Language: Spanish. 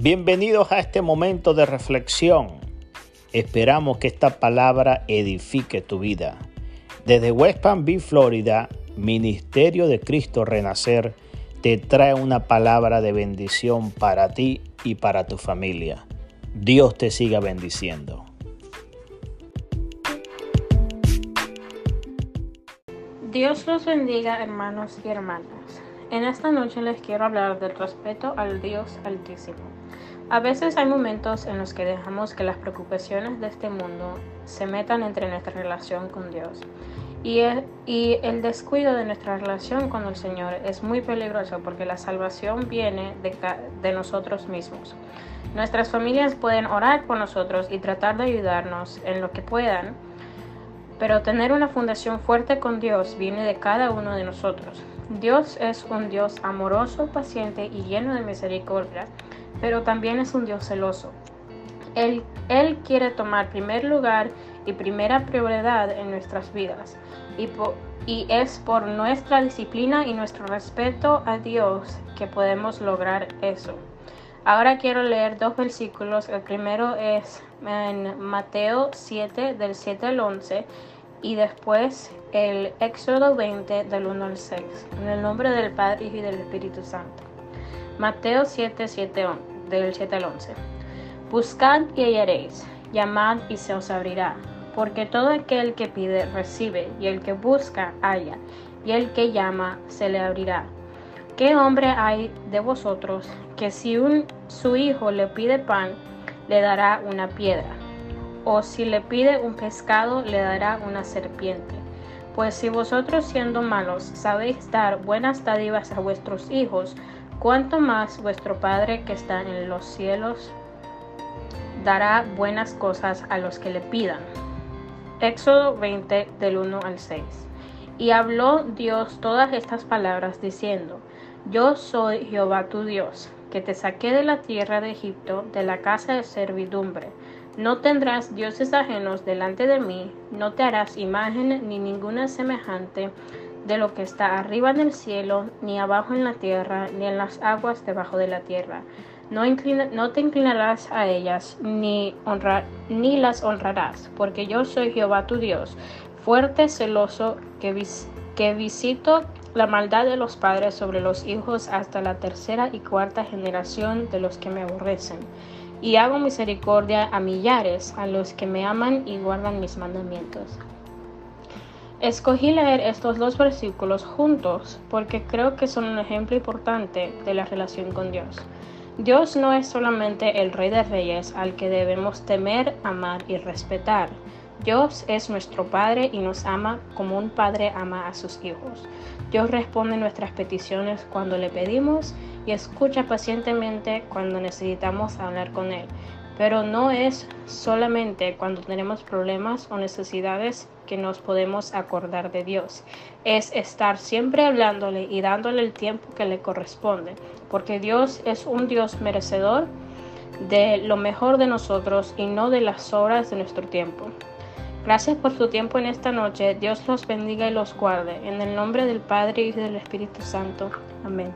Bienvenidos a este momento de reflexión. Esperamos que esta palabra edifique tu vida. Desde West Palm Beach, Florida, Ministerio de Cristo Renacer te trae una palabra de bendición para ti y para tu familia. Dios te siga bendiciendo. Dios los bendiga hermanos y hermanas. En esta noche les quiero hablar del respeto al Dios Altísimo. A veces hay momentos en los que dejamos que las preocupaciones de este mundo se metan entre nuestra relación con Dios. Y el, y el descuido de nuestra relación con el Señor es muy peligroso porque la salvación viene de, de nosotros mismos. Nuestras familias pueden orar por nosotros y tratar de ayudarnos en lo que puedan, pero tener una fundación fuerte con Dios viene de cada uno de nosotros. Dios es un Dios amoroso, paciente y lleno de misericordia, pero también es un Dios celoso. Él, él quiere tomar primer lugar y primera prioridad en nuestras vidas, y, y es por nuestra disciplina y nuestro respeto a Dios que podemos lograr eso. Ahora quiero leer dos versículos. El primero es en Mateo 7, del 7 al 11, y después el Éxodo 20, del 1 al 6. En el nombre del Padre y del Espíritu Santo. Mateo 7, 7 del 7 al 11. Buscad y hallaréis, llamad y se os abrirá, porque todo aquel que pide recibe, y el que busca halla, y el que llama se le abrirá. ¿Qué hombre hay de vosotros que si un, su hijo le pide pan, le dará una piedra? ¿O si le pide un pescado, le dará una serpiente? Pues si vosotros siendo malos sabéis dar buenas dádivas a vuestros hijos, cuánto más vuestro Padre que está en los cielos dará buenas cosas a los que le pidan. Éxodo 20 del 1 al 6. Y habló Dios todas estas palabras diciendo, yo soy Jehová tu Dios, que te saqué de la tierra de Egipto, de la casa de servidumbre. No tendrás dioses ajenos delante de mí, no te harás imagen ni ninguna semejante de lo que está arriba en el cielo, ni abajo en la tierra, ni en las aguas debajo de la tierra. No, te inclinarás a ellas, ni, ni las honrarás, porque yo soy Jehová tu Dios, fuerte, celoso, que visito la maldad de los padres sobre los hijos hasta la tercera y cuarta generación de los que me aborrecen. Y hago misericordia a millares, a los que me aman y guardan mis mandamientos. Escogí leer estos dos versículos juntos porque creo que son un ejemplo importante de la relación con Dios. Dios no es solamente el Rey de Reyes al que debemos temer, amar y respetar. Dios es nuestro Padre y nos ama como un padre ama a sus hijos. Dios responde nuestras peticiones cuando le pedimos y escucha pacientemente cuando necesitamos hablar con Él. Pero no es solamente cuando tenemos problemas o necesidades que nos podemos acordar de Dios. Es estar siempre hablándole y dándole el tiempo que le corresponde, porque Dios es un Dios merecedor de lo mejor de nosotros y no de las obras de nuestro tiempo. Gracias por su tiempo en esta noche. Dios los bendiga y los guarde. En el nombre del Padre y del Espíritu Santo. Amén.